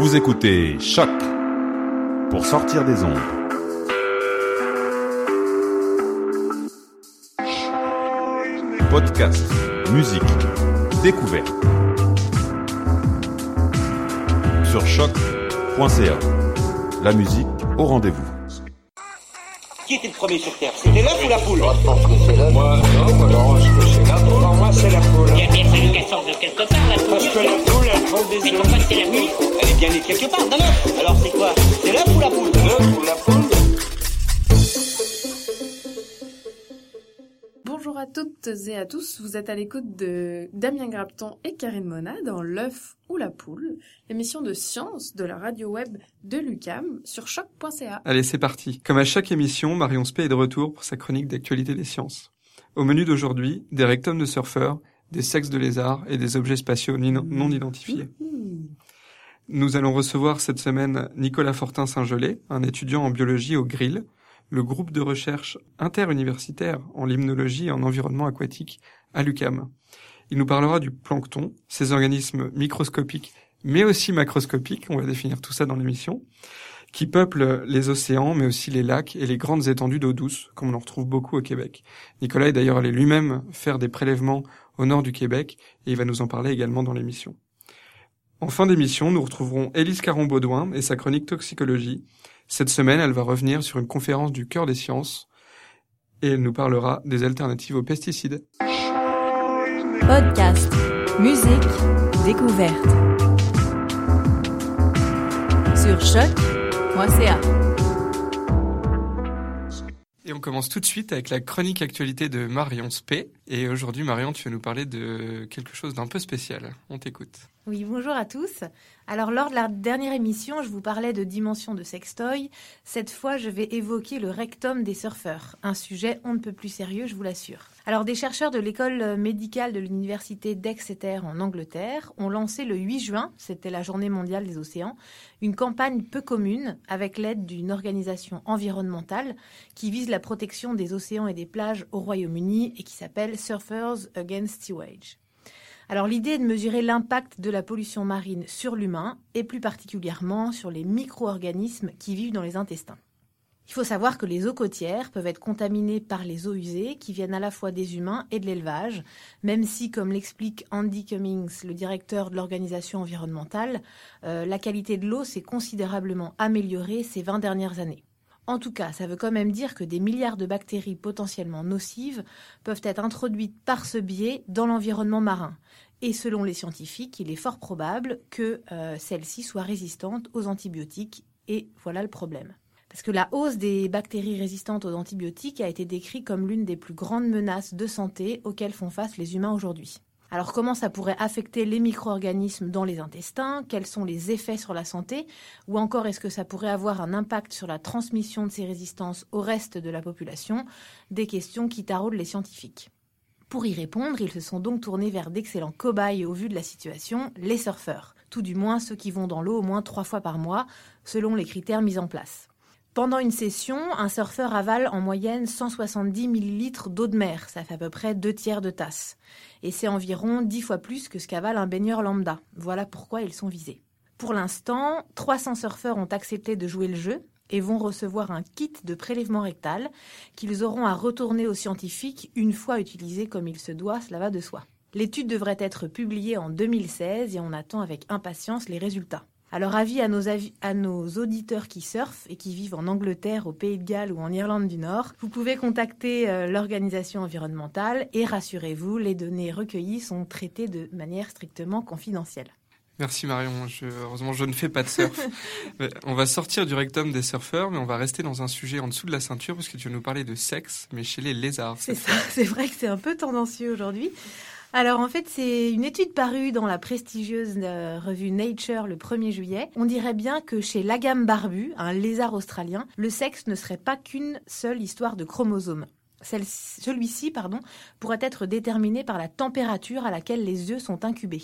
Vous écoutez Choc pour sortir des ondes. Podcast, musique, découverte. Sur choc.ca. La musique au rendez-vous. Qui était le premier sur Terre? C'était l'œuf ou la poule? Moi, je pense que c'est l'œuf. Moi, non, moi, non, je pense que c'est l'œuf. Pour moi, c'est la poule. Il a bien fallu qu'elle sorte de quelque part, la Parce que la poule, elle prend des Mais œufs. pourquoi c'est la nuit Elle est bien née quelque part, d'un œuf. Alors c'est quoi? C'est l'œuf ou la poule? L'œuf ou la poule? Bonjour à toutes et à tous, vous êtes à l'écoute de Damien Grapton et Karine Mona dans L'œuf ou la poule, émission de science de la radio web de l'UCAM sur choc.ca. Allez, c'est parti. Comme à chaque émission, Marion Spey est de retour pour sa chronique d'actualité des sciences. Au menu d'aujourd'hui, des rectums de surfeurs, des sexes de lézards et des objets spatiaux ni- non identifiés. Nous allons recevoir cette semaine Nicolas Fortin Saint-Gelais, un étudiant en biologie au GRIL, le groupe de recherche interuniversitaire en limnologie et en environnement aquatique à l'UCAM. Il nous parlera du plancton, ces organismes microscopiques mais aussi macroscopiques, on va définir tout ça dans l'émission, qui peuplent les océans, mais aussi les lacs et les grandes étendues d'eau douce, comme on en retrouve beaucoup au Québec. Nicolas est d'ailleurs allé lui-même faire des prélèvements au nord du Québec, et il va nous en parler également dans l'émission. En fin d'émission, nous retrouverons Élise Caron-Baudouin et sa chronique toxicologie. Cette semaine, elle va revenir sur une conférence du cœur des sciences, et elle nous parlera des alternatives aux pesticides. Podcast, musique, découverte. Sur Et on commence tout de suite avec la chronique actualité de Marion Spey. Et aujourd'hui, Marion, tu vas nous parler de quelque chose d'un peu spécial. On t'écoute. Oui, bonjour à tous. Alors, lors de la dernière émission, je vous parlais de dimension de sextoy. Cette fois, je vais évoquer le rectum des surfeurs. Un sujet on ne peut plus sérieux, je vous l'assure. Alors, des chercheurs de l'école médicale de l'université d'Exeter en Angleterre ont lancé le 8 juin, c'était la journée mondiale des océans, une campagne peu commune avec l'aide d'une organisation environnementale qui vise la protection des océans et des plages au Royaume-Uni et qui s'appelle Surfers Against Sewage. Alors l'idée est de mesurer l'impact de la pollution marine sur l'humain et plus particulièrement sur les micro-organismes qui vivent dans les intestins. Il faut savoir que les eaux côtières peuvent être contaminées par les eaux usées qui viennent à la fois des humains et de l'élevage, même si, comme l'explique Andy Cummings, le directeur de l'organisation environnementale, euh, la qualité de l'eau s'est considérablement améliorée ces 20 dernières années. En tout cas, ça veut quand même dire que des milliards de bactéries potentiellement nocives peuvent être introduites par ce biais dans l'environnement marin. Et selon les scientifiques, il est fort probable que euh, celles-ci soient résistantes aux antibiotiques. Et voilà le problème. Parce que la hausse des bactéries résistantes aux antibiotiques a été décrite comme l'une des plus grandes menaces de santé auxquelles font face les humains aujourd'hui. Alors comment ça pourrait affecter les micro-organismes dans les intestins? Quels sont les effets sur la santé? Ou encore est-ce que ça pourrait avoir un impact sur la transmission de ces résistances au reste de la population? Des questions qui taraudent les scientifiques. Pour y répondre, ils se sont donc tournés vers d'excellents cobayes au vu de la situation, les surfeurs, tout du moins ceux qui vont dans l'eau au moins trois fois par mois, selon les critères mis en place. Pendant une session, un surfeur avale en moyenne 170 millilitres d'eau de mer, ça fait à peu près deux tiers de tasse. Et c'est environ 10 fois plus que ce qu'avale un baigneur lambda. Voilà pourquoi ils sont visés. Pour l'instant, 300 surfeurs ont accepté de jouer le jeu et vont recevoir un kit de prélèvement rectal qu'ils auront à retourner aux scientifiques une fois utilisé comme il se doit, cela va de soi. L'étude devrait être publiée en 2016 et on attend avec impatience les résultats. Alors avis à nos, avis, à nos auditeurs qui surfent et qui vivent en Angleterre, au Pays de Galles ou en Irlande du Nord, vous pouvez contacter euh, l'organisation environnementale et rassurez-vous, les données recueillies sont traitées de manière strictement confidentielle. Merci Marion. Je, heureusement, je ne fais pas de surf. on va sortir du rectum des surfeurs, mais on va rester dans un sujet en dessous de la ceinture parce que tu vas nous parler de sexe, mais chez les lézards. C'est ça. C'est vrai que c'est un peu tendancieux aujourd'hui. Alors en fait, c'est une étude parue dans la prestigieuse euh, revue Nature le 1er juillet. On dirait bien que chez l'agame barbu, un lézard australien, le sexe ne serait pas qu'une seule histoire de chromosomes. Celui-ci pardon, pourrait être déterminé par la température à laquelle les œufs sont incubés.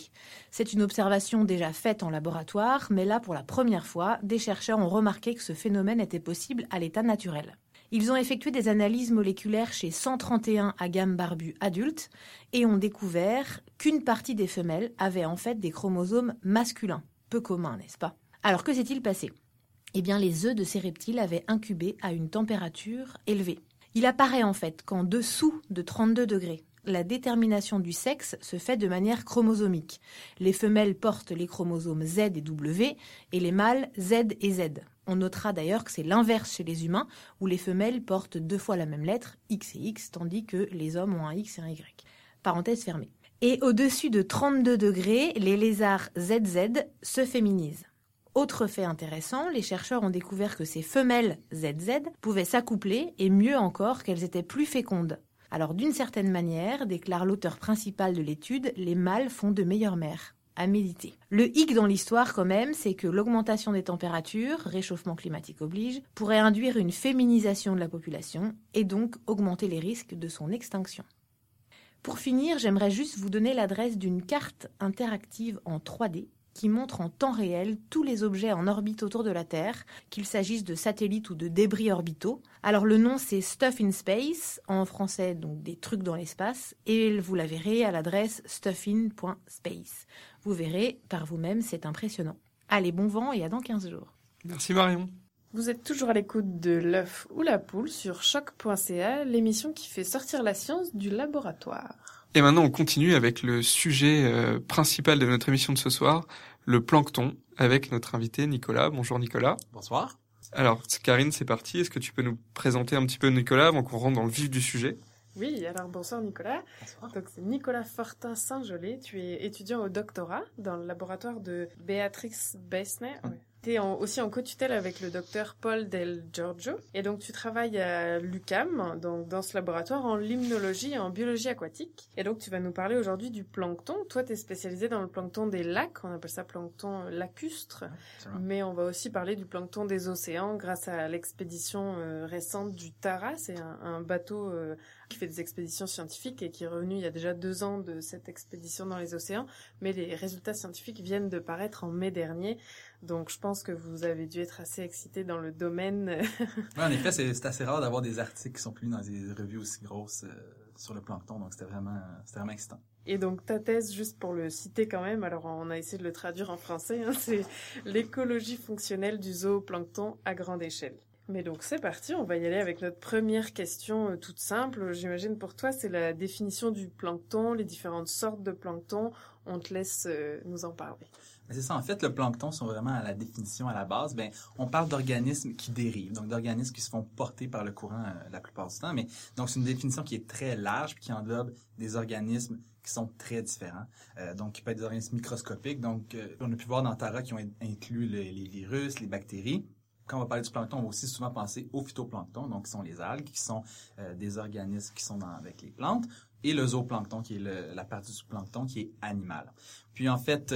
C'est une observation déjà faite en laboratoire, mais là, pour la première fois, des chercheurs ont remarqué que ce phénomène était possible à l'état naturel. Ils ont effectué des analyses moléculaires chez 131 agames barbus adultes et ont découvert qu'une partie des femelles avait en fait des chromosomes masculins. Peu commun, n'est-ce pas? Alors que s'est-il passé? Eh bien, les œufs de ces reptiles avaient incubé à une température élevée. Il apparaît en fait qu'en dessous de 32 degrés, la détermination du sexe se fait de manière chromosomique. Les femelles portent les chromosomes Z et W et les mâles Z et Z. On notera d'ailleurs que c'est l'inverse chez les humains, où les femelles portent deux fois la même lettre, X et X, tandis que les hommes ont un X et un Y. Parenthèse fermée. Et au-dessus de 32 degrés, les lézards ZZ se féminisent. Autre fait intéressant, les chercheurs ont découvert que ces femelles ZZ pouvaient s'accoupler et mieux encore qu'elles étaient plus fécondes. Alors d'une certaine manière, déclare l'auteur principal de l'étude, les mâles font de meilleures mères méditer. Le hic dans l'histoire quand même, c'est que l'augmentation des températures, réchauffement climatique oblige, pourrait induire une féminisation de la population et donc augmenter les risques de son extinction. Pour finir, j'aimerais juste vous donner l'adresse d'une carte interactive en 3D qui montre en temps réel tous les objets en orbite autour de la Terre, qu'il s'agisse de satellites ou de débris orbitaux. Alors le nom c'est Stuff in Space, en français donc des trucs dans l'espace, et vous la verrez à l'adresse stuffin.space. Vous verrez par vous-même, c'est impressionnant. Allez, bon vent et à dans 15 jours. Merci Marion. Vous êtes toujours à l'écoute de l'œuf ou la poule sur choc.ca, l'émission qui fait sortir la science du laboratoire. Et maintenant, on continue avec le sujet euh, principal de notre émission de ce soir, le plancton, avec notre invité Nicolas. Bonjour Nicolas. Bonsoir. Alors, Karine, c'est parti. Est-ce que tu peux nous présenter un petit peu Nicolas avant qu'on rentre dans le vif du sujet? Oui, alors bonsoir Nicolas. Bonsoir. Donc c'est Nicolas Fortin Saint-Gelais. Tu es étudiant au doctorat dans le laboratoire de Béatrix Besnay. Oui. Tu es aussi en co-tutelle avec le docteur Paul Del Giorgio. Et donc, tu travailles à l'UCAM, donc dans ce laboratoire, en limnologie et en biologie aquatique. Et donc, tu vas nous parler aujourd'hui du plancton. Toi, tu es spécialisé dans le plancton des lacs. On appelle ça plancton lacustre. Mais on va aussi parler du plancton des océans grâce à l'expédition euh, récente du Tara. C'est un, un bateau euh, qui fait des expéditions scientifiques et qui est revenu il y a déjà deux ans de cette expédition dans les océans. Mais les résultats scientifiques viennent de paraître en mai dernier. Donc, je pense que vous avez dû être assez excité dans le domaine. ouais, en effet, c'est assez rare d'avoir des articles qui sont publiés dans des revues aussi grosses euh, sur le plancton. Donc, c'était vraiment, c'était vraiment excitant. Et donc, ta thèse, juste pour le citer quand même, alors on a essayé de le traduire en français, hein, c'est l'écologie fonctionnelle du zooplancton à grande échelle. Mais donc c'est parti, on va y aller avec notre première question euh, toute simple. J'imagine pour toi, c'est la définition du plancton, les différentes sortes de plancton. On te laisse euh, nous en parler. C'est ça. En fait, le plancton sont vraiment à la définition à la base. Ben, on parle d'organismes qui dérivent, donc d'organismes qui se font porter par le courant euh, la plupart du temps. Mais donc c'est une définition qui est très large puis qui englobe des organismes qui sont très différents. Euh, donc, qui peuvent être des organismes microscopiques. Donc, euh, on a pu voir dans Tara qui ont inclus les, virus, les bactéries quand on va parler du plancton, on va aussi souvent penser au phytoplancton, donc qui sont les algues, qui sont des organismes qui sont avec les plantes, et le zooplancton, qui est la partie du plancton qui est animale. Puis en fait,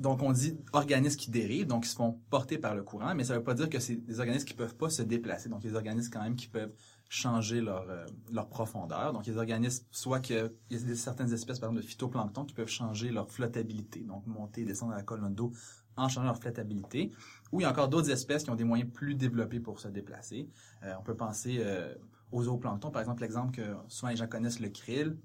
donc on dit organismes qui dérivent, donc qui se font porter par le courant, mais ça ne veut pas dire que c'est des organismes qui peuvent pas se déplacer. Donc il y a des organismes quand même qui peuvent changer leur, euh, profondeur. Donc, il y a des organismes, soit qu'il y a certaines espèces, par exemple, de phytoplancton qui peuvent changer leur flottabilité, donc monter et descendre à la colonne d'eau en changeant leur flottabilité. Ou il y a encore d'autres espèces qui ont des moyens plus développés pour se déplacer. Euh, on peut penser euh, aux zooplanctons, par exemple, l'exemple que souvent les gens connaissent, le krill,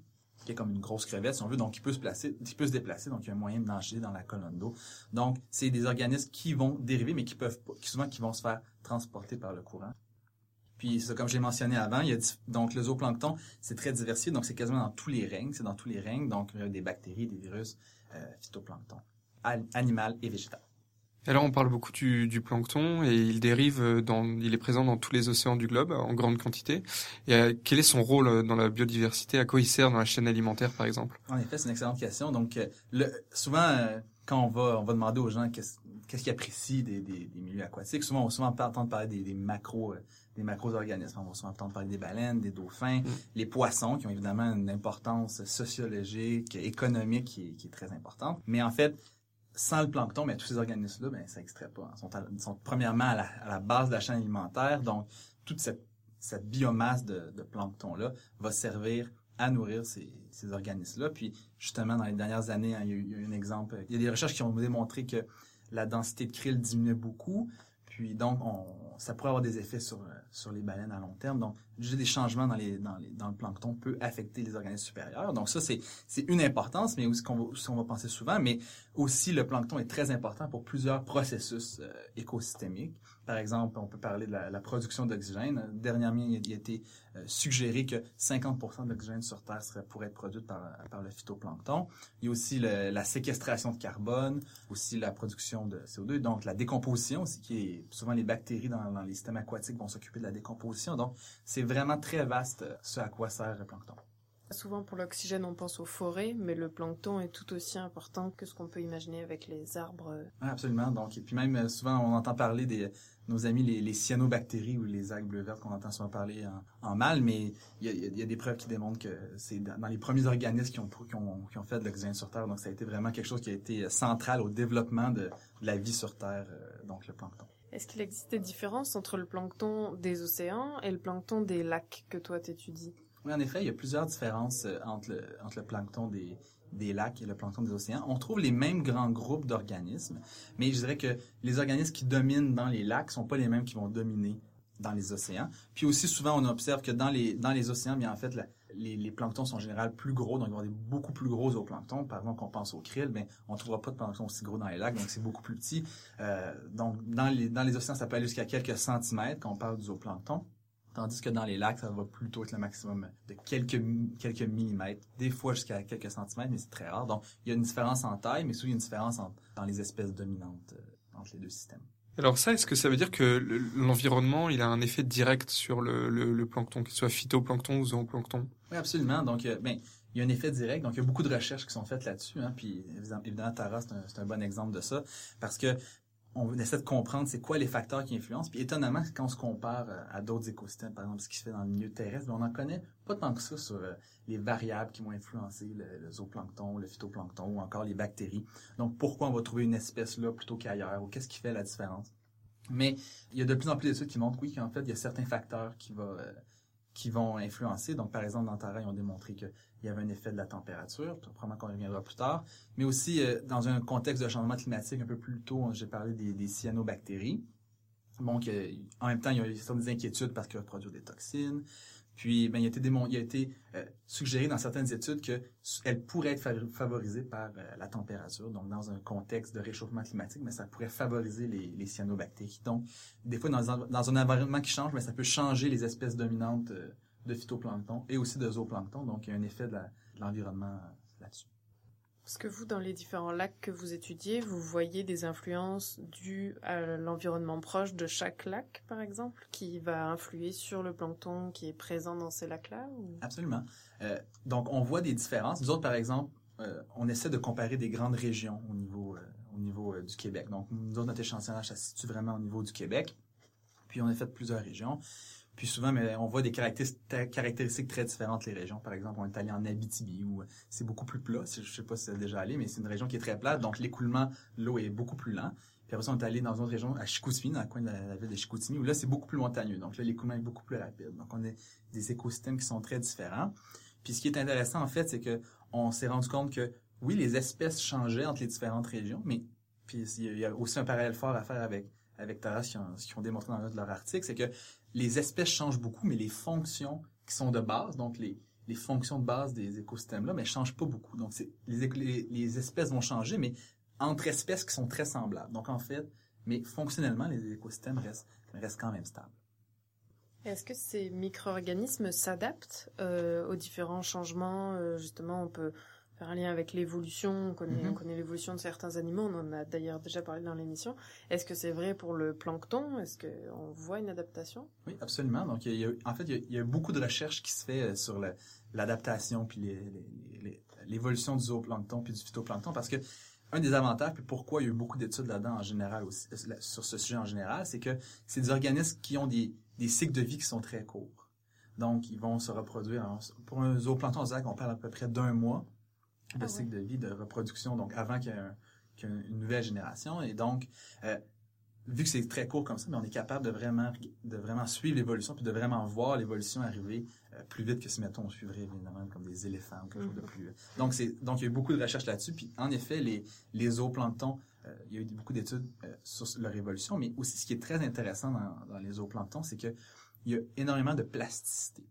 qui est comme une grosse crevette, si on veut, donc qui peut se placer, peut se déplacer, donc il y a un moyen de nager dans la colonne d'eau. Donc, c'est des organismes qui vont dériver, mais qui peuvent pas, qui souvent qui vont se faire transporter par le courant. Puis, comme j'ai mentionné avant, il y a donc le zooplancton, c'est très diversifié, donc c'est quasiment dans tous les règnes, c'est dans tous les règnes, donc il y a des bactéries, des virus, euh, phytoplancton, animal et végétal. Alors on parle beaucoup du, du, plancton et il dérive dans, il est présent dans tous les océans du globe en grande quantité. Et euh, quel est son rôle euh, dans la biodiversité? À quoi il sert dans la chaîne alimentaire, par exemple? En effet, c'est une excellente question. Donc, euh, le, souvent, quand on va, on va demander aux gens qu'est-ce qu'est-ce qu'ils apprécient des, des, des, milieux aquatiques, souvent on va souvent entendre parler des, des macros, des macro-organismes. On va souvent entendre parler des baleines, des dauphins, mm. les poissons qui ont évidemment une importance sociologique, économique qui est, qui est très importante. Mais en fait, sans le plancton, mais tous ces organismes-là, ben, ça extrait pas. Ils sont, sont premièrement à la, base de la chaîne alimentaire, donc toute cette, biomasse de, plancton-là va servir à nourrir ces, ces organismes-là. Puis justement, dans les dernières années, hein, il, y a eu, il, y a eu, un exemple. Il y a des recherches qui ont démontré que la densité de krill diminuait beaucoup. Puis donc, on, ça pourrait avoir des effets sur, sur les baleines à long terme. Donc, juste des changements dans, les, dans, le plancton peut affecter les organismes supérieurs. Donc ça, c'est, c'est une importance, mais aussi qu'on va, qu'on va penser souvent. Mais aussi, le plancton est très important pour plusieurs processus euh, écosystémiques. Par exemple, on peut parler de la, production d'oxygène. Dernièrement, il a, été euh, suggéré que 50% de l'oxygène sur Terre pourrait être produit par, le phytoplancton. Il y a aussi la séquestration de carbone, aussi la production de CO2, donc la décomposition aussi, qui est souvent les bactéries dans, dans les systèmes aquatiques vont s'occuper de la décomposition. Donc, c'est vraiment très vaste ce à quoi sert le plancton. Souvent pour l'oxygène, on pense aux forêts, mais le plancton est tout aussi important que ce qu'on peut imaginer avec les arbres. Oui, absolument. Donc, et puis même souvent, on entend parler des nos amis les, les cyanobactéries ou les algues bleues vertes qu'on entend souvent parler en, en mal, mais il y, a, il y, a, des preuves qui démontrent que c'est dans les premiers organismes qui ont, qui ont, qui ont fait de l'oxygène sur Terre. Donc, ça a été vraiment quelque chose qui a été central au développement de, de la vie sur Terre, donc le plancton. Est-ce qu'il existe des différences entre le plancton des océans et le plancton des lacs que toi t'étudies? Oui, en effet, il y a plusieurs différences entre le, entre plancton des, lacs et le plancton des océans. On trouve les mêmes grands groupes d'organismes, mais je dirais que les organismes qui dominent dans les lacs sont pas les mêmes qui vont dominer dans les océans. Puis aussi souvent on observe que dans les océans, bien en fait les, planctons sont en général plus gros, donc il va y avoir des beaucoup plus gros zooplanctons. Par exemple, qu'on pense au krill, mais on ne trouvera pas de plancton aussi gros dans les lacs, donc c'est beaucoup plus petit. Euh, donc dans les dans les océans, ça peut aller jusqu'à quelques centimètres quand on parle du zooplancton. Tandis que dans les lacs, ça va plutôt être le maximum de quelques, quelques millimètres, des fois jusqu'à quelques centimètres, mais c'est très rare. Donc, il y a une différence en taille, mais surtout, il y a une différence en, dans les espèces dominantes euh, entre les deux systèmes. Alors ça, est-ce que ça veut dire que l'environnement, il a un effet direct sur le, le, le plancton, qu'il soit phytoplancton ou zooplancton? Oui, absolument. Donc, euh, ben, il y a un effet direct. Donc, il y a beaucoup de recherches qui sont faites là-dessus. Hein, puis, évidemment, Tara, c'est un, un, bon exemple de ça. Parce que on essaie de comprendre c'est quoi les facteurs qui influencent. Puis étonnamment, quand on se compare à d'autres écosystèmes, par exemple ce qui se fait dans le milieu terrestre, on n'en connaît pas tant que ça sur les variables qui vont influencer le, zooplancton, le phytoplancton ou encore les bactéries. Donc pourquoi on va trouver une espèce là plutôt qu'ailleurs ou qu'est-ce qui fait la différence? Mais il y a de plus en plus d'études qui montrent, oui, qu'en fait, il y a certains facteurs qui, euh, qui vont influencer. Donc, par exemple, dans Tara, ils ont démontré qu'il y avait un effet de la température, probablement qu'on reviendra plus tard. Mais aussi, euh, dans un contexte de changement climatique un peu plus tôt, j'ai parlé des, cyanobactéries. Donc, euh, en même temps, il y a des inquiétudes parce qu'elles vont produire des toxines. Puis, ben, il a été, démon il a été euh, suggéré dans certaines études qu'elle pourrait être favorisée par euh, la température, donc dans un contexte de réchauffement climatique, mais ça pourrait favoriser les, cyanobactéries. Donc, des fois, dans un, environnement qui change, mais ça peut changer les espèces dominantes euh, de phytoplancton et aussi de zooplancton. Donc, il y a un effet de l'environnement Parce que vous, dans les différents lacs que vous étudiez, vous voyez des influences dues à l'environnement proche de chaque lac, par exemple, qui va influer sur le plancton qui est présent dans ces lacs-là. Absolument. Euh, donc, on voit des différences. Nous autres, par exemple, euh, on essaie de comparer des grandes régions au niveau, euh, au niveau du Québec. Donc, nous autres, notre échantillonnage, ça se situe vraiment au niveau du Québec. Puis, on a fait plusieurs régions. Puis souvent, mais on voit des caractéristiques très différentes les régions. Par exemple, on est allé en Abitibi où c'est beaucoup plus plat. Je sais pas si c'est déjà allé, mais c'est une région qui est très plate, donc l'écoulement de l'eau est beaucoup plus lent. Puis après on est allé dans une autre région, à Chicoutimi, dans le coin de la, ville de Chicoutimi, où là, c'est beaucoup plus montagneux. Donc là, l'écoulement est beaucoup plus rapide. Donc on a des écosystèmes qui sont très différents. Puis ce qui est intéressant, en fait, c'est que on s'est rendu compte que, oui, les espèces changeaient entre les différentes régions, mais puis il y a aussi un parallèle fort à faire avec avec Tara, ce qu'ils ont, ont, démontré dans leur article, c'est que les espèces changent beaucoup, mais les fonctions qui sont de base, donc les, les fonctions de base des écosystèmes-là, mais changent pas beaucoup. Donc, les, les, espèces vont changer, mais entre espèces qui sont très semblables. Donc, en fait, mais fonctionnellement, les écosystèmes restent, restent quand même stables. Est-ce que ces micro-organismes s'adaptent euh, aux différents changements euh, Justement, on peut faire un lien avec l'évolution. On connaît, Mhm. on connaît l'évolution de certains animaux. On en a d'ailleurs déjà parlé dans l'émission. Est-ce que c'est vrai pour le plancton? Est-ce qu'on voit une adaptation? Oui, absolument. Donc, il y a, en fait, il y, a, il y, a, beaucoup de recherches qui se fait euh, sur l'adaptation puis l'évolution du zooplancton puis du phytoplancton parce que un des avantages, puis pourquoi il y a eu beaucoup d'études là-dedans en général aussi, euh, sur ce sujet en général, c'est que c'est des organismes qui ont des, des cycles de vie qui sont très courts. Donc, ils vont se reproduire. Pour un zooplancton, on dirait qu'on parle à peu près d'un mois Ah cycle de vie, de reproduction, donc avant qu'il y ait, un, une nouvelle génération. Et donc, euh, vu que c'est très court comme ça, mais on est capable de vraiment, de vraiment suivre l'évolution, puis de vraiment voir l'évolution arriver euh, plus vite que si, mettons, on suivrait évidemment comme des éléphants ou quelque chose de plus... Donc, c'est, donc, il y a eu beaucoup de recherches là-dessus. Puis, en effet, les, les zooplanctons, euh, il y a eu beaucoup d'études euh, sur leur évolution, mais aussi, ce qui est très intéressant dans, dans les zooplanctons, c'est que il y a énormément de plasticité.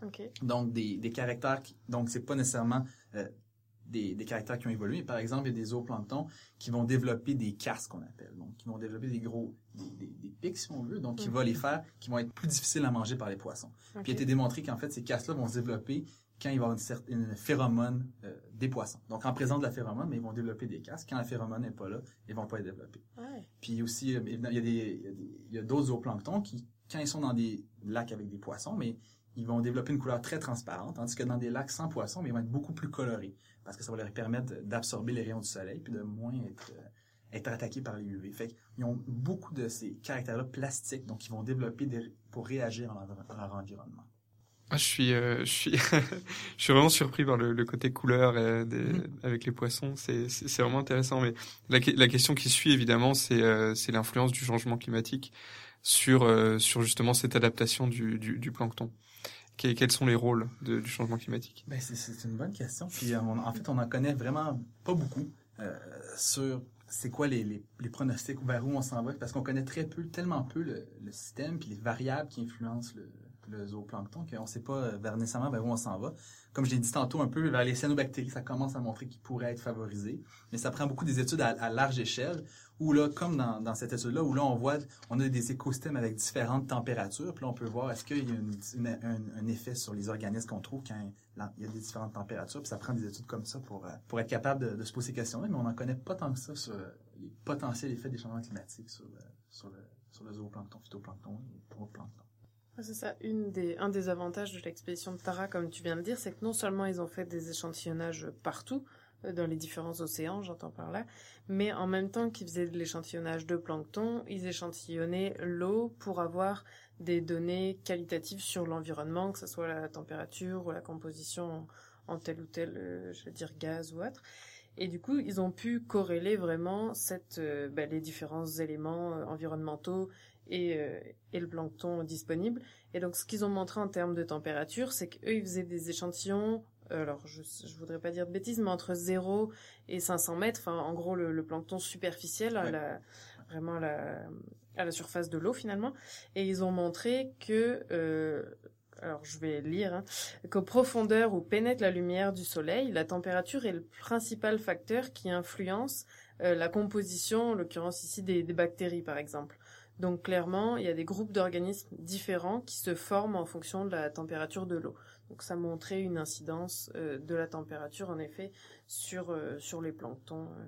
Okay. Donc, des, des caractères... Qui, donc, c'est pas nécessairement... Euh, des, des, caractères qui ont évolué. Par exemple, il y a des zooplanctons qui vont développer des casques, qu'on appelle. Donc, qui vont développer des gros, des, des, des pics, si on veut. Donc, qui mm -hmm. va les faire, qui vont être plus difficiles à manger par les poissons. Okay. Puis, il a été démontré qu'en fait, ces casques-là vont se développer quand il va y avoir une certaine une phéromone euh, des poissons. Donc, en présence de la phéromone, mais ils vont développer des casques. Quand la phéromone n'est pas là, ils vont pas être développés. Ouais. Puis aussi, il y a des, il y a d'autres zooplanctons qui, quand ils sont dans des lacs avec des poissons, mais ils vont développer une couleur très transparente, tandis que dans des lacs sans poissons, mais ils vont être beaucoup plus colorés, parce que ça va leur permettre d'absorber les rayons du soleil, puis de moins être, euh, être attaqués par les UV. Fait qu'ils ont beaucoup de ces caractères-là plastiques, donc ils vont développer des, pour réagir à leur, à leur environnement. Ah, je suis, euh, je suis, je suis vraiment surpris par le, le côté couleur euh, des, mmh. avec les poissons. C'est, c'est vraiment intéressant. Mais la, la question qui suit évidemment, c'est, euh, c'est l'influence du changement climatique sur, euh, sur justement cette adaptation du, du, du plancton. Quels sont les rôles du changement climatique? Ben c'est une bonne question. Puis on, en fait, on en connaît vraiment pas beaucoup euh, sur c'est quoi les, les, les, pronostics vers où on s'en va, parce qu'on connaît très peu, tellement peu le, le, système puis les variables qui influencent le, le zooplancton qu'on ne sait pas vers nécessairement vers où on s'en va. Comme je l'ai dit tantôt un peu, vers les cyanobactéries, ça commence à montrer qu'ils pourraient être favorisés, mais ça prend beaucoup des études à, large échelle, où là, comme dans, dans cette étude-là, où là on voit, on a des écosystèmes avec différentes températures, puis là on peut voir est-ce qu'il y a un, effet sur les organismes qu'on trouve quand il y a des différentes températures, puis ça prend des études comme ça pour, pour être capable de, se poser ces questions-là, mais on n'en connaît pas tant que ça sur les potentiels effets des changements climatiques sur, sur, le, le zooplancton, phytoplancton et le plancton. C'est ça, un des avantages de l'expédition de Tara, comme tu viens de dire, c'est que non seulement ils ont fait des échantillonnages partout, dans les différents océans, j'entends par là, mais en même temps qu'ils faisaient de l'échantillonnage de plancton, ils échantillonnaient l'eau pour avoir des données qualitatives sur l'environnement, que ce soit la température ou la composition en tel ou tel, euh, je veux dire, gaz ou autre. Et du coup, ils ont pu corréler vraiment euh, ben, les différents éléments euh, environnementaux et, euh, et le plancton disponible. Et donc, ce qu'ils ont montré en termes de température, c'est qu'eux, ils faisaient des échantillons, alors je, je voudrais pas dire de bêtises, mais entre 0 et 500 mètres, enfin, en gros, le, le plancton superficiel, à la, vraiment à la, à la surface de l'eau, finalement. Et ils ont montré que, euh, alors je vais lire, hein, qu'aux profondeurs où pénètre la lumière du soleil, la température est le principal facteur qui influence euh, la composition, en l'occurrence ici des, des bactéries par exemple. Donc clairement, il y a des groupes d'organismes différents qui se forment en fonction de la température de l'eau. Donc ça montrait une incidence euh, de la température en effet sur euh, sur les planctons. euh.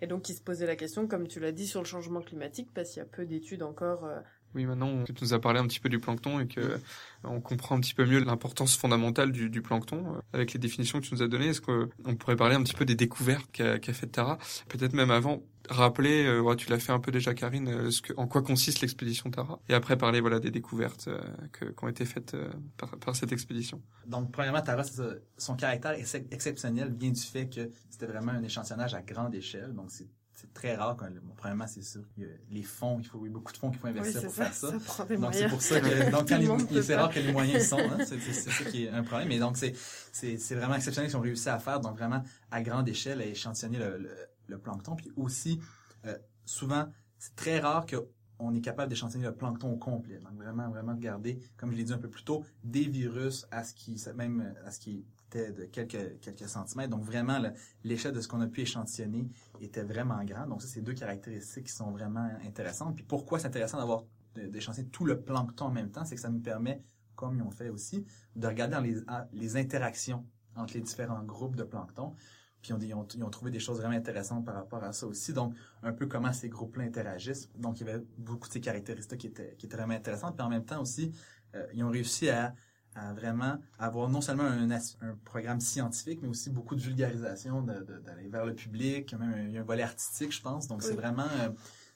Et donc il se posait la question, comme tu l'as dit, sur le changement climatique, parce qu'il y a peu d'études encore Oui, maintenant que tu nous as parlé un petit peu du plancton et que on comprend un petit peu mieux l'importance fondamentale du, plancton avec les définitions que tu nous as données, est-ce qu'on pourrait parler un petit peu des découvertes qu'a fait Tara? Peut-être même avant rappeler, euh, ouais, tu l'as fait un peu déjà Karine, euh, ce que, en quoi consiste l'expédition Tara et après parler voilà des découvertes euh, que, qui ont été faites euh, par, par cette expédition. Donc, premièrement, Tara, c'est ça. son caractère ex- exceptionnel vient du fait que c'était vraiment un échantillonnage à grande échelle. Donc, c'est c'est très rare quand bon, premièrement c'est sûr il y a les fonds il faut il y a beaucoup de fonds qu'il faut investir Oui, pour c'est faire ça, ça, ça donc c'est pour ça que donc quand le les, c'est pas. rare que les moyens sont hein, c'est c'est c'est ça qui est un problème mais donc c'est c'est c'est vraiment exceptionnel qu'ils ont réussi à faire donc vraiment à grande échelle à échantillonner le, le, le plancton puis aussi euh, souvent, c'est très rare que on est capable d'échantillonner le plancton au complet. Donc vraiment, vraiment regarder, comme je l'ai dit un peu plus tôt, des virus à ce qui, même à ce qui était de quelques, quelques centimètres. Donc vraiment, l'échelle de ce qu'on a pu échantillonner était vraiment grand. Donc ça, c'est deux caractéristiques qui sont vraiment intéressantes. Puis pourquoi c'est intéressant d'avoir d'échantillonner tout le plancton en même temps, c'est que ça nous permet, comme ils ont fait aussi, de regarder les interactions entre les différents groupes de plancton. Puis ils ont, ils ont, trouvé des choses vraiment intéressantes par rapport à ça aussi. Donc, un peu comment ces groupes-là interagissent. Donc, il y avait beaucoup de ces caractéristiques qui étaient, qui étaient vraiment intéressantes. Puis en même temps aussi, euh, ils ont réussi à, à, vraiment avoir non seulement un, un, programme scientifique, mais aussi beaucoup de vulgarisation, d'aller vers le public. Même un, il y a un volet artistique, je pense. Donc, c'est vraiment... Euh,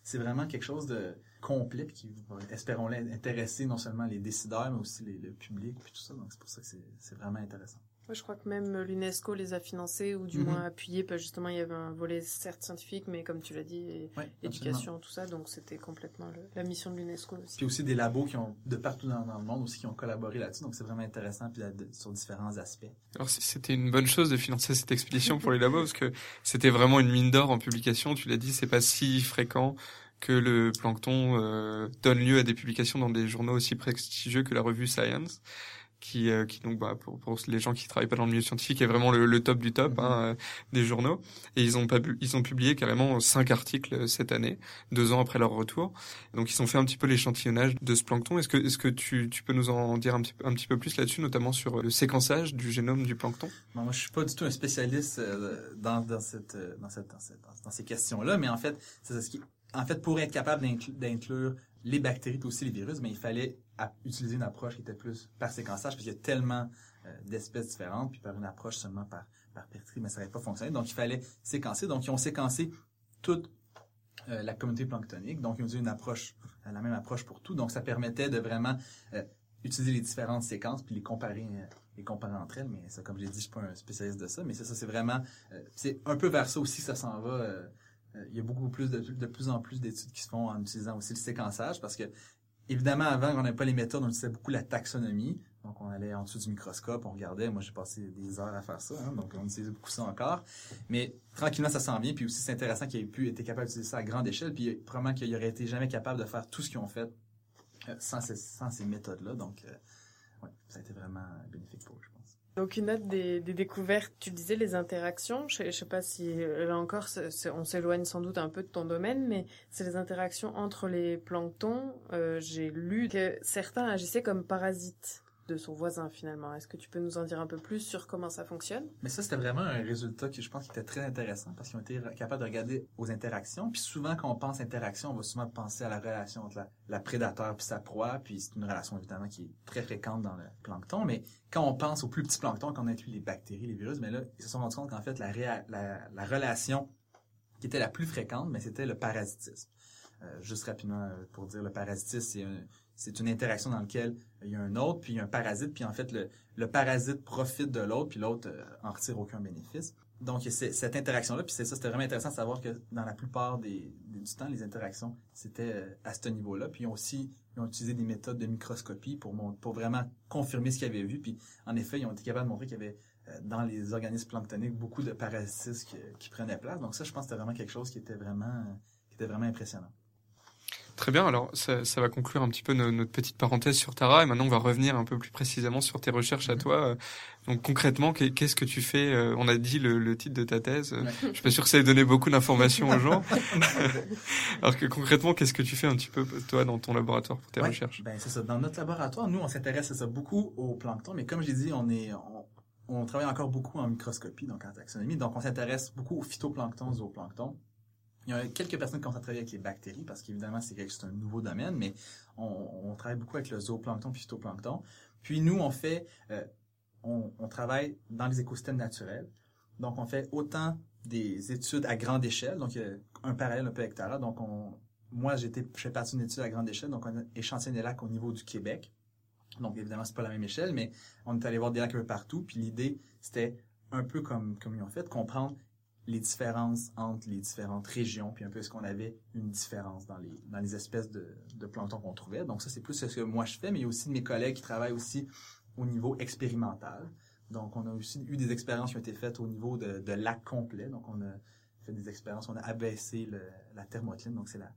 c'est vraiment quelque chose de complet qui va, espérons-le, intéresser non seulement les décideurs, mais aussi les, le public, puis tout ça. Donc, c'est pour ça que c'est vraiment intéressant. Ouais, je crois que même l'UNESCO les a financés ou du Mhm. moins appuyés. Parce que justement, il y avait un volet certes scientifique, mais comme tu l'as dit, et Ouais, éducation, tout ça. Donc, c'était complètement le- la mission de l'UNESCO aussi. Puis aussi des labos qui ont, de partout dans, dans le monde aussi, qui ont collaboré là-dessus. Donc, c'est vraiment intéressant, puis là, de- sur différents aspects. Alors c'était une bonne chose de financer cette expédition pour les labos parce que c'était vraiment une mine d'or en publication. Tu l'as dit, c'est pas si fréquent que le plancton euh, donne lieu à des publications dans des journaux aussi prestigieux que la revue Science, qui, euh, qui donc bah, pour, pour les gens qui travaillent pas dans le milieu scientifique est vraiment le, le top du top hein, euh, des journaux. Et ils ont pas ils ont publié carrément cinq articles euh, cette année, deux ans après leur retour. Donc ils ont fait un petit peu l'échantillonnage de ce plancton. Est-ce que est-ce que tu, tu peux nous en dire un petit, peu- un petit peu plus là-dessus, notamment sur le séquençage du génome du plancton? Bon, moi, je suis pas du tout un spécialiste euh, dans, dans, cette, euh, dans, cette, dans, cette- dans ces questions-là, mais en fait, c'est ce qui, en fait, pour être capable d'inclu- d'inclure les bactéries et aussi les virus, mais il fallait utiliser une approche qui était plus par séquençage, parce qu'il y a tellement euh, d'espèces différentes, puis par une approche seulement par, par pertrie, mais ça n'avait pas fonctionné. Donc, il fallait séquencer. Donc, ils ont séquencé toute euh, la communauté planctonique. Donc, ils ont utilisé une approche, la même approche pour tout. Donc, ça permettait de vraiment euh, utiliser les différentes séquences puis les comparer, les comparer entre elles. Mais ça, comme j'ai dit, je suis pas un spécialiste de ça. Mais c'est ça, c'est vraiment, c'est un peu vers ça aussi ça s'en va. Il y a beaucoup plus de, de plus en plus d'études qui se font en utilisant aussi le séquençage parce que évidemment avant on n'avait pas les méthodes on utilisait beaucoup la taxonomie. Donc on allait en dessous du microscope on regardait. Moi j'ai passé des heures à faire ça hein, donc on utilisait beaucoup ça encore. Mais tranquillement ça s'en vient. Puis aussi c'est intéressant qu'ils aient pu être capable d'utiliser ça à grande échelle. Puis probablement qu'ils auraient été jamais capable de faire tout ce qu'ils ont fait euh, sans ces, sans ces méthodes là donc euh, ouais, ça a été vraiment bénéfique pour eux Donc une autre des, découvertes, tu disais les interactions. Je, sais pas si là encore, on s'éloigne sans doute un peu de ton domaine, mais c'est les interactions entre les planctons. Euh, J'ai lu que certains agissaient comme parasites de son voisin finalement. Est-ce que tu peux nous en dire un peu plus sur comment ça fonctionne? Mais ça, c'était vraiment un résultat que je pense qui était très intéressant parce qu'ils ont été capables de regarder aux interactions. Puis souvent, quand on pense interaction, on va souvent penser à la relation entre la, prédateur puis sa proie. Puis c'est une relation évidemment qui est très fréquente dans le plancton. Mais quand on pense aux plus petits planctons, quand on inclut les bactéries, les virus, mais là, ils se sont rendus compte qu'en fait, la relation qui était la plus fréquente, mais c'était le parasitisme. Euh, juste rapidement euh, pour dire, le parasitisme, c'est un- c'est une interaction dans laquelle il y a un autre, puis il y a un parasite, puis en fait, le, parasite profite de l'autre, puis l'autre euh, en retire aucun bénéfice. Donc, c'est cette interaction-là, puis c'est ça, c'était vraiment intéressant de savoir que dans la plupart des, du temps, les interactions, c'était euh, à ce niveau-là. Puis ils ont aussi ils ont utilisé des méthodes de microscopie pour, pour vraiment confirmer ce qu'ils avaient vu. Puis en effet, ils ont été capables de montrer qu'il y avait euh, dans les organismes planctoniques beaucoup de parasitisme qui, prenaient place. Donc ça, je pense que c'était vraiment quelque chose qui était vraiment impressionnant. Très bien, alors ça, ça va conclure un petit peu no- notre petite parenthèse sur Tara et maintenant on va revenir un peu plus précisément sur tes recherches à toi. Euh, Donc concrètement, qu'est- qu'est-ce que tu fais Euh, On a dit le, le titre de ta thèse. Euh, Ouais. Je suis pas sûr que ça ait donné beaucoup d'informations aux gens. alors que concrètement, qu'est-ce que tu fais un petit peu toi dans ton laboratoire pour tes Ouais, recherches? Ben c'est ça. Dans notre laboratoire, nous, on s'intéresse ça beaucoup au plancton, mais comme je l'ai dit, on est on, on travaille encore beaucoup en microscopie, donc en taxonomie, donc on s'intéresse beaucoup au phytoplancton, au zooplancton. Il y a quelques personnes qui ont travaillé avec les bactéries, parce qu'évidemment, c'est un nouveau domaine, mais on, travaille beaucoup avec le zooplancton et phytoplancton. Puis nous, on fait, euh, on, travaille dans les écosystèmes naturels. Donc, on fait autant des études à grande échelle, donc il y a un parallèle un peu avec Tara. Donc, on, moi, je fais partie d'une étude à grande échelle, donc on a échantillonné des lacs au niveau du Québec. Donc, évidemment, c'est pas la même échelle, mais on est allé voir des lacs un peu partout. Puis l'idée, c'était un peu comme, comme ils ont fait, comprendre les différences entre les différentes régions, puis un peu est-ce qu'on avait une différence dans les, dans les espèces de, de qu'on trouvait. Donc ça, c'est plus ce que moi je fais, mais il y a aussi mes collègues qui travaillent aussi au niveau expérimental. Donc on a aussi eu des expériences qui ont été faites au niveau de, de lacs complets. Donc on a fait des expériences. On a abaissé le, la thermocline, donc c'est la,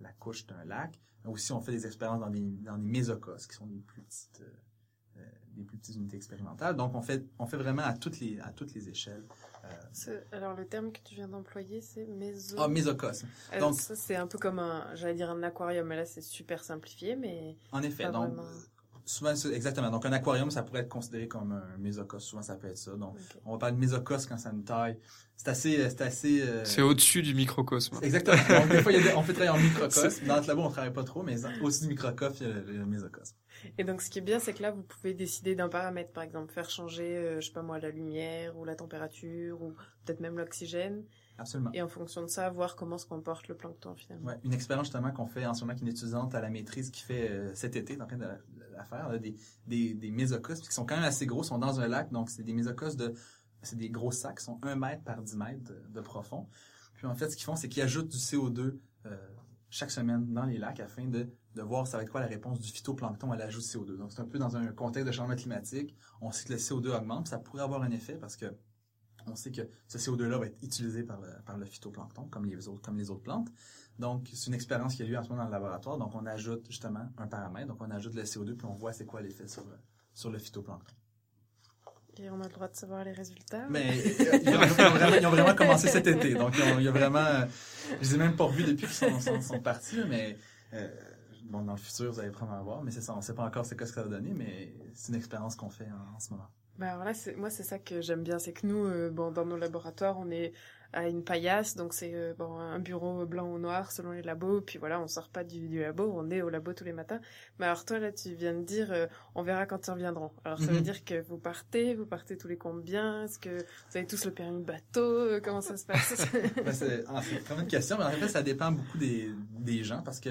la couche d'un lac. Aussi, on fait des expériences dans des, dans des mésocosses, qui sont des plus petites, euh, des plus petites unités expérimentales. Donc, on fait, on fait vraiment à toutes les, à toutes les échelles. Euh, alors, le terme que tu viens d'employer, c'est méso... Ah, mésocosme. Donc, ça, c'est un peu comme un, j'allais dire un aquarium, mais là, c'est super simplifié, mais... En effet, donc... Vraiment... Souvent, exactement. Donc, un aquarium, ça pourrait être considéré comme un mésocosme. Souvent, ça peut être ça. Donc, okay. on va parler de mésocosme quand ça a une taille. C'est assez, c'est assez. Euh... C'est au-dessus du microcosme. Exactement. Donc, des fois, il y a des... on fait travailler en microcosme. Dans notre labo, on travaille pas trop, mais au-dessus du microcosme, il y a le, le mésocosme. Et donc, ce qui est bien, c'est que là, vous pouvez décider d'un paramètre, par exemple, faire changer, euh, je sais pas moi, la lumière ou la température ou peut-être même l'oxygène. Absolument. Et en fonction de ça, voir comment se comporte le plancton finalement. Ouais, une expérience justement qu'on fait en ce moment qu'une étudiante à la maîtrise qui fait euh, cet été, en train de la faire, des, des, des mésocosmes qui sont quand même assez gros, sont dans un lac, donc c'est des mésocosmes de, c'est des gros sacs, qui sont 1 mètre par 10 mètres de, de profond. Puis en fait, ce qu'ils font, c'est qu'ils ajoutent du CO2 euh, chaque semaine dans les lacs afin de, de voir ça va être quoi la réponse du phytoplancton à l'ajout de CO2. Donc c'est un peu dans un contexte de changement climatique, on sait que le CO2 augmente, ça pourrait avoir un effet parce que on sait que ce CO2-là va être utilisé par le, par le phytoplancton, comme les autres, comme les autres plantes. Donc, c'est une expérience qui a lieu en ce moment dans le laboratoire. Donc, on ajoute justement un paramètre. Donc, on ajoute le CO2, puis on voit c'est quoi l'effet sur le, sur le phytoplancton. Et on a le droit de savoir les résultats. Mais ils, ont, vraiment, ils ont vraiment commencé cet été. Donc, il y a vraiment... Je les ai même pas revus depuis qu'ils sont, sont, sont, partis, mais... Euh, bon, dans le futur, vous allez probablement voir, mais c'est ça. On sait pas encore c'est quoi ce que ça va donner, mais c'est une expérience qu'on fait en, en ce moment. Bah alors là, moi, c'est ça que j'aime bien, c'est que nous, euh, bon, dans nos laboratoires, on est à une paillasse, donc c'est euh, bon un bureau blanc ou noir selon les labos. Puis voilà, on sort pas du, du, labo, on est au labo tous les matins. Mais alors toi là, tu viens de dire, euh, on verra quand ils reviendront. Alors ça mm -hmm. veut dire que vous partez, vous partez tous les combien Est-ce que vous avez tous le permis de bateau euh, Comment ça se passe? Ben, C'est quand même une question, mais en fait, ça dépend beaucoup des, des gens parce que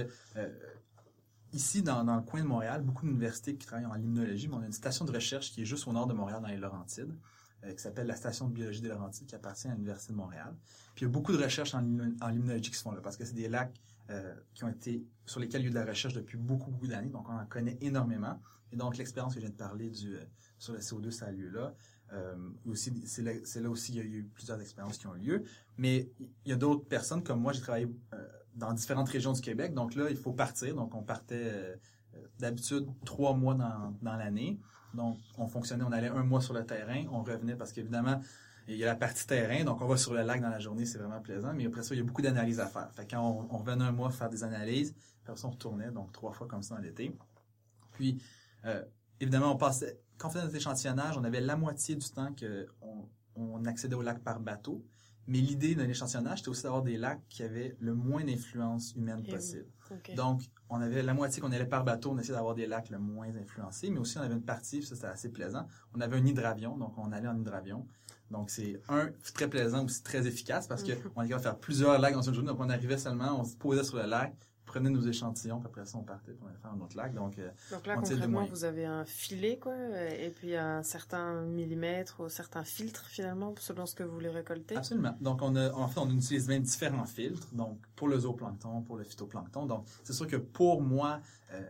ici, dans, dans, le coin de Montréal, beaucoup d'universités qui travaillent en limnologie, mais on a une station de recherche qui est juste au nord de Montréal, dans les Laurentides, euh, qui s'appelle la station de biologie des Laurentides, qui appartient à l'Université de Montréal. Puis il y a beaucoup de recherches en, en limnologie qui se font là, parce que c'est des lacs euh, qui ont été sur lesquels il y a eu de la recherche depuis beaucoup, beaucoup d'années, donc on en connaît énormément. Et donc l'expérience que je viens de parler du, euh, sur le CO2, ça a lieu là. Euh, aussi, c'est là, là, aussi il y a eu plusieurs expériences qui ont eu lieu. Mais il y a d'autres personnes, comme moi, j'ai travaillé euh, dans différentes régions du Québec. Donc là, il faut partir. Donc on partait euh, d'habitude trois mois dans, dans l'année. Donc on fonctionnait, on allait un mois sur le terrain, on revenait parce qu'évidemment, il y a la partie terrain, donc on va sur le lac dans la journée, c'est vraiment plaisant. Mais après ça, il y a beaucoup d'analyses à faire. Fait quand on, revenait un mois faire des analyses, après ça, on retournait, donc trois fois comme ça dans l'été. Puis, euh, évidemment, on passait, quand on faisait notre échantillonnage, on avait la moitié du temps qu'on on accédait au lac par bateau. Mais l'idée d'un échantillonnage, c'était aussi d'avoir des lacs qui avaient le moins d'influence humaine Et possible. Oui. Okay. Donc, on avait la moitié qu'on allait par bateau, on essayait d'avoir des lacs le moins influencés, mais aussi on avait une partie, ça c'était assez plaisant, on avait un hydravion, donc on allait en hydravion. Donc, c'est un, très plaisant, aussi très efficace parce qu'on mm -hmm. capable de faire plusieurs lacs dans une journée. Donc, on arrivait seulement, on se posait sur le lac, prenait nos échantillons, puis après ça, on partait pour aller faire un autre lac. Donc, euh, Donc là, concrètement, vous avez un filet, quoi, et puis un certain millimètre ou certains filtres, finalement, selon ce que vous voulez récolter. Absolument. Donc, on a, en fait, on utilise même différents filtres, donc, pour le zooplancton, pour le phytoplancton. Donc, c'est sûr que pour moi, euh,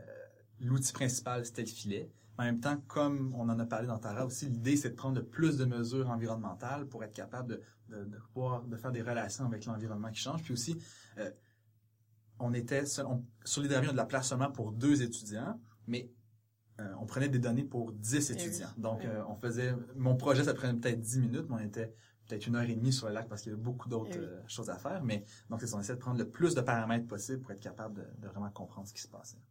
l'outil principal, c'était le filet. En même temps, comme on en a parlé dans Tara aussi, l'idée, c'est de prendre de plus de mesures environnementales pour être capable de, de, de pouvoir, de faire des relations avec l'environnement qui change. Puis aussi, euh, on était on, sur l'hydravion de la place seulement pour deux étudiants, mais euh, on prenait des données pour dix étudiants. Oui. Donc, oui. euh, on faisait... Mon projet, ça prenait peut-être dix minutes, mais on était peut-être une heure et demie sur le lac parce qu'il y avait beaucoup d'autres oui. euh, choses à faire. Mais donc, on essaie de prendre le plus de paramètres possible pour être capable de, de vraiment comprendre ce qui se passait.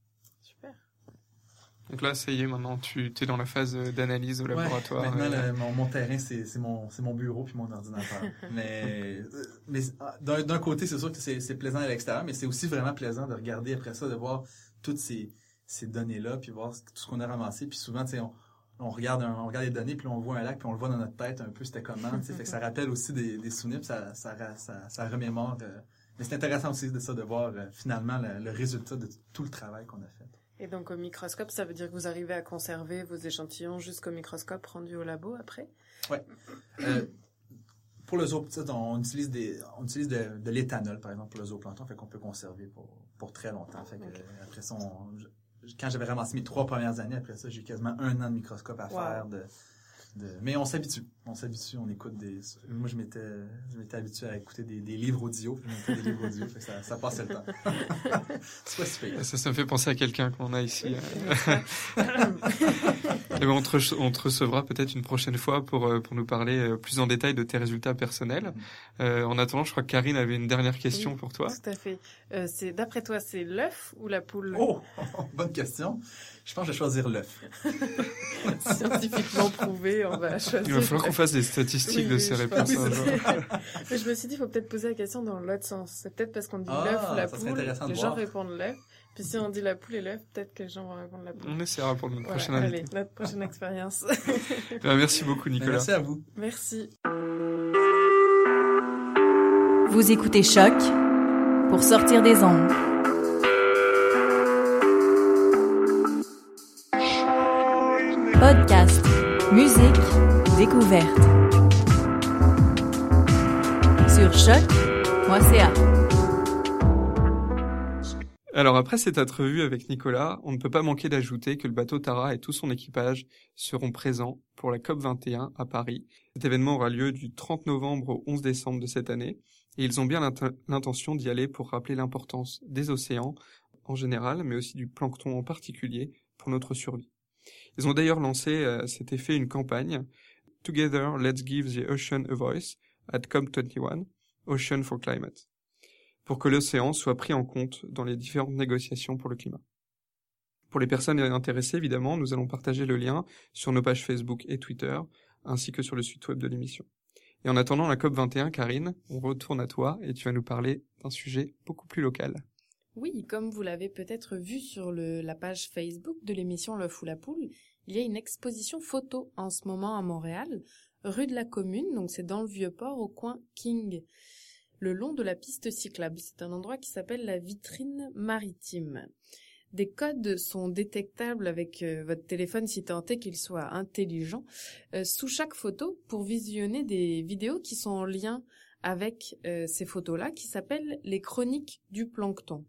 Donc là, ça y est, maintenant, tu es dans la phase d'analyse au ouais, laboratoire. Maintenant, euh... le, mon, mon, terrain, c'est mon, mon bureau puis mon ordinateur. mais mais d'un côté, c'est sûr que c'est plaisant à l'extérieur, mais c'est aussi vraiment plaisant de regarder après ça, de voir toutes ces, ces données-là, puis voir tout ce qu'on a ramassé. Puis souvent, tu sais, on, on, regarde un, on regarde les données, puis on voit un lac, puis on le voit dans notre tête un peu, c'était comment. fait que ça rappelle aussi des, des souvenirs, ça, ça, ça, ça, remémore. Euh, mais c'est intéressant aussi de ça, de voir euh, finalement le, le résultat de tout le travail qu'on a fait. Et donc au microscope, ça veut dire que vous arrivez à conserver vos échantillons jusqu'au microscope rendu au labo après? Ouais. Euh, pour le zooplancton, on utilise des, on utilise de, de l'éthanol par exemple pour le zooplancton, fait qu'on peut conserver pour, pour très longtemps. Fait que okay. après ça, on, quand j'avais ramassé mes trois premières années, après ça, j'ai quasiment un an de microscope à wow. faire de de- Mais on s'habitue. On s'habitue, on écoute des... Moi, je m'étais, je m'étais habitué à écouter des, des livres audio. Je des livres audio, fait que ça, ça passait le temps. C'est pas si pire. Ça, ça me fait penser à quelqu'un qu'on a ici. Et bon, on, te, re- on te recevra peut-être une prochaine fois pour, euh, pour nous parler euh, plus en détail de tes résultats personnels. Euh, en attendant, je crois que Karine avait une dernière question Oui, pour toi. Tout à fait. Euh, c'est d'après toi, c'est l'œuf ou la poule? Oh, bonne question. Je pense que je vais choisir l'œuf. Scientifiquement prouvé, on va choisir. Il va falloir qu'on fasse des statistiques Oui, de ces réponses. Mais je me suis dit, il faut peut-être poser la question dans l'autre sens. C'est peut-être parce qu'on dit Ah, l'œuf ou la poule, les gens voir. répondent l'œuf. Puis si on dit la poule et l'œuf, peut-être que les gens vont répondre la poule. On essaiera pour notre Voilà, prochaine allez, notre prochaine expérience. Ben, merci beaucoup, Nicolas. Merci à vous. Merci. Vous écoutez Choc pour sortir des ondes. Podcast, musique, découverte. Sur choc.ca. Alors après cette entrevue avec Nicolas, on ne peut pas manquer d'ajouter que le bateau Tara et tout son équipage seront présents pour la COP 21 à Paris. Cet événement aura lieu du 30 novembre au 11 décembre de cette année et ils ont bien l'int- l'intention d'y aller pour rappeler l'importance des océans en général, mais aussi du plancton en particulier pour notre survie. Ils ont d'ailleurs lancé à cet effet une campagne Together, let's give the ocean a voice at COP21, Ocean for Climate pour que l'océan soit pris en compte dans les différentes négociations pour le climat. Pour les personnes intéressées, évidemment, nous allons partager le lien sur nos pages Facebook et Twitter, ainsi que sur le site web de l'émission. Et en attendant la COP21, Karine, on retourne à toi et tu vas nous parler d'un sujet beaucoup plus local. Oui, comme vous l'avez peut-être vu sur la page Facebook de l'émission L'œuf ou la poule, il y a une exposition photo en ce moment à Montréal, rue de la Commune, donc c'est dans le Vieux-Port au coin King, le long de la piste cyclable. C'est un endroit qui s'appelle la vitrine maritime. Des codes sont détectables avec euh, votre téléphone si tant est qu'il soit intelligent euh, sous chaque photo pour visionner des vidéos qui sont en lien avec euh, ces photos-là qui s'appellent les chroniques du plancton.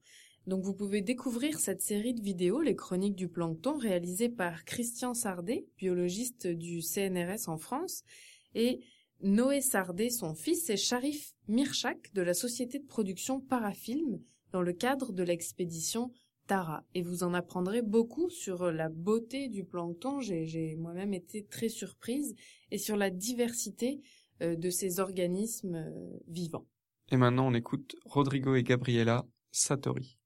Donc vous pouvez découvrir cette série de vidéos, les chroniques du plancton, réalisées par Christian Sardet, biologiste du CNRS en France, et Noé Sardet, son fils, et Sharif Mirchak de la société de production Parafilm dans le cadre de l'expédition Tara. Et vous en apprendrez beaucoup sur la beauté du plancton, j'ai moi-même été très surprise, et sur la diversité euh, de ces organismes euh, vivants. Et maintenant, on écoute Rodrigo et Gabriela Satori.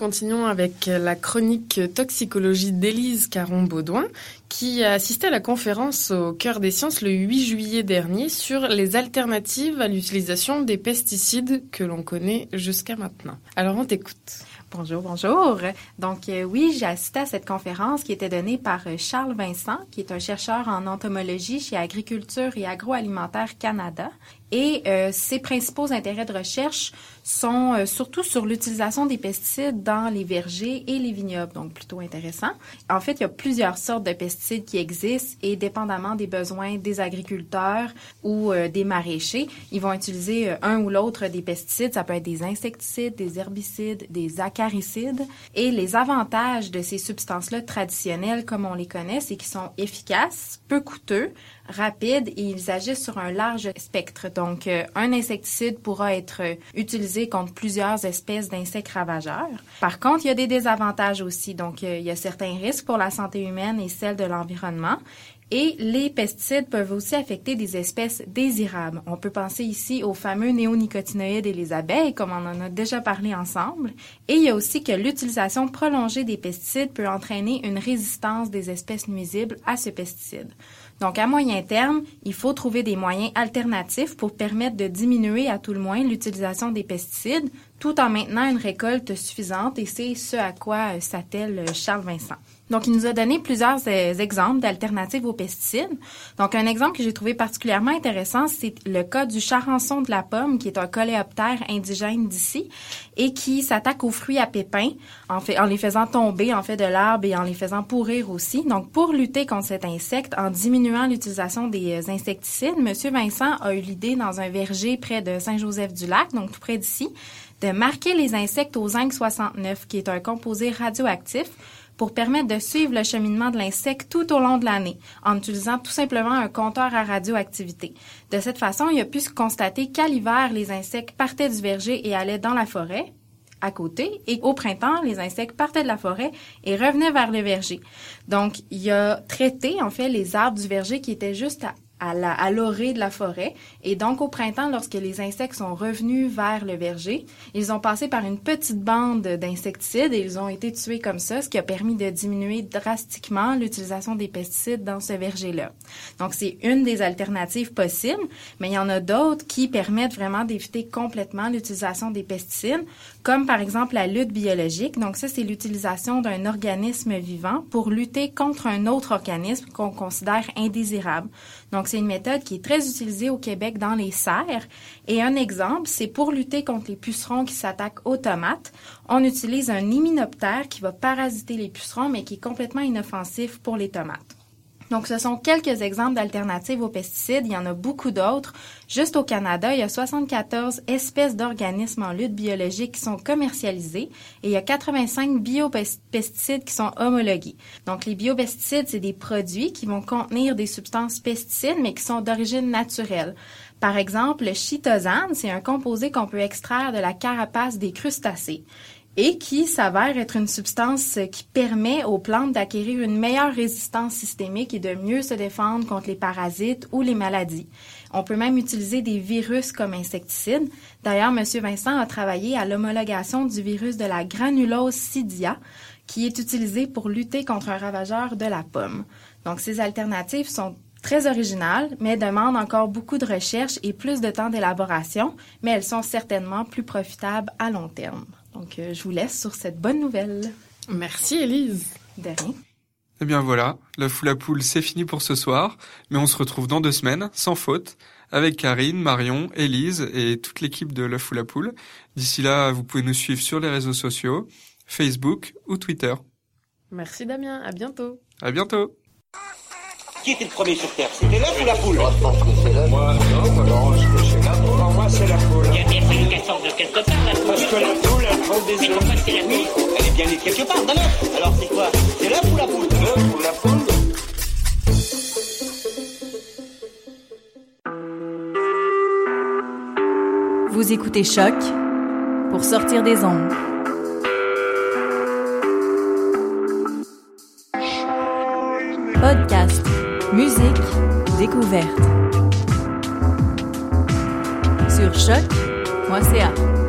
Continuons avec la chronique toxicologie d'Élise Caron-Baudouin, qui a assisté à la conférence au Cœur des Sciences le 8 juillet dernier sur les alternatives à l'utilisation des pesticides que l'on connaît jusqu'à maintenant. Alors on t'écoute. Bonjour, bonjour. Donc euh, oui, j'ai assisté à cette conférence qui était donnée par euh, Charles Vincent, qui est un chercheur en entomologie chez Agriculture et Agroalimentaire Canada. Et euh, ses principaux intérêts de recherche sont euh, surtout sur l'utilisation des pesticides dans les vergers et les vignobles, donc plutôt intéressant. En fait, il y a plusieurs sortes de pesticides qui existent et dépendamment des besoins des agriculteurs ou euh, des maraîchers, ils vont utiliser un ou l'autre des pesticides. Ça peut être des insecticides, des herbicides, des acaricides. Et les avantages de ces substances-là traditionnelles, comme on les connaît, c'est qu'ils sont efficaces, peu coûteux, rapides et ils agissent sur un large spectre. Donc, euh, un insecticide pourra être utilisé contre plusieurs espèces d'insectes ravageurs. Par contre, il y a des désavantages aussi. Donc, euh, il y a certains risques pour la santé humaine et celle de l'environnement. Et les pesticides peuvent aussi affecter des espèces désirables. On peut penser ici aux fameux néonicotinoïdes et les abeilles, comme on en a déjà parlé ensemble. Et il y a aussi que l'utilisation prolongée des pesticides peut entraîner une résistance des espèces nuisibles à ce pesticide. Donc, à moyen terme, il faut trouver des moyens alternatifs pour permettre de diminuer à tout le moins l'utilisation des pesticides tout en maintenant une récolte suffisante et c'est ce à quoi s'attelle Charles Vincent. Donc, il nous a donné plusieurs euh, exemples d'alternatives aux pesticides. Donc, un exemple que j'ai trouvé particulièrement intéressant, c'est le cas du charançon de la pomme, qui est un coléoptère indigène d'ici et qui s'attaque aux fruits à pépins en les faisant tomber en fait de l'arbre et en les faisant pourrir aussi. Donc, pour lutter contre cet insecte, en diminuant l'utilisation des euh, insecticides, Monsieur Vincent a eu l'idée dans un verger près de Saint-Joseph-du-Lac, donc tout près d'ici, de marquer les insectes au zinc 69, qui est un composé radioactif pour permettre de suivre le cheminement de l'insecte tout au long de l'année, en utilisant tout simplement un compteur à radioactivité. De cette façon, il a pu se constater qu'à l'hiver, les insectes partaient du verger et allaient dans la forêt, à côté, et au printemps, les insectes partaient de la forêt et revenaient vers le verger. Donc, il a traité, en fait, les arbres du verger qui étaient juste à à l'orée de la forêt. Et donc, au printemps, lorsque les insectes sont revenus vers le verger, ils ont passé par une petite bande d'insecticides et ils ont été tués comme ça, ce qui a permis de diminuer drastiquement l'utilisation des pesticides dans ce verger-là. Donc, c'est une des alternatives possibles, mais il y en a d'autres qui permettent vraiment d'éviter complètement l'utilisation des pesticides, comme par exemple la lutte biologique. Donc, ça, c'est l'utilisation d'un organisme vivant pour lutter contre un autre organisme qu'on considère indésirable. Donc, c'est une méthode qui est très utilisée au Québec dans les serres. Et un exemple, c'est pour lutter contre les pucerons qui s'attaquent aux tomates, on utilise un hyménoptère qui va parasiter les pucerons, mais qui est complètement inoffensif pour les tomates. Donc, ce sont quelques exemples d'alternatives aux pesticides. Il y en a beaucoup d'autres. Juste au Canada, il y a 74 espèces d'organismes en lutte biologique qui sont commercialisés et il y a 85 biopesticides qui sont homologués. Donc, les biopesticides, c'est des produits qui vont contenir des substances pesticides, mais qui sont d'origine naturelle. Par exemple, le chitosane, c'est un composé qu'on peut extraire de la carapace des crustacés et qui s'avère être une substance qui permet aux plantes d'acquérir une meilleure résistance systémique et de mieux se défendre contre les parasites ou les maladies. On peut même utiliser des virus comme insecticides. D'ailleurs, M. Vincent a travaillé à l'homologation du virus de la granulose sidia, qui est utilisé pour lutter contre un ravageur de la pomme. Donc, ces alternatives sont très originales, mais demandent encore beaucoup de recherche et plus de temps d'élaboration, mais elles sont certainement plus profitables à long terme. Donc, euh, je vous laisse sur cette bonne nouvelle. Merci, Élise. De rien. Eh bien voilà, la foule à poule, c'est fini pour ce soir, mais on se retrouve dans deux semaines, sans faute, avec Karine, Marion, Élise et toute l'équipe de la foule à poule. D'ici là, vous pouvez nous suivre sur les réseaux sociaux, Facebook ou Twitter. Merci Damien, à bientôt. À bientôt. Qui était le premier sur Terre? C'était l'œuf ou la poule Moi, je pense que c'est l'œuf. Moi, non, moi, non, je pense que c'est la poule. Il y a bien fallu qu'elle sorte de quelque part, la poule. Parce que la poule, elle prend des Mais œufs. pourquoi c'est la nuit Elle est bien née quelque part, dans l'œuf. Alors, c'est quoi? C'est l'œuf ou la poule? L'œuf ou la poule? Vous écoutez Choc pour sortir des ondes. Podcast, musique, découverte. Sur choc.ca.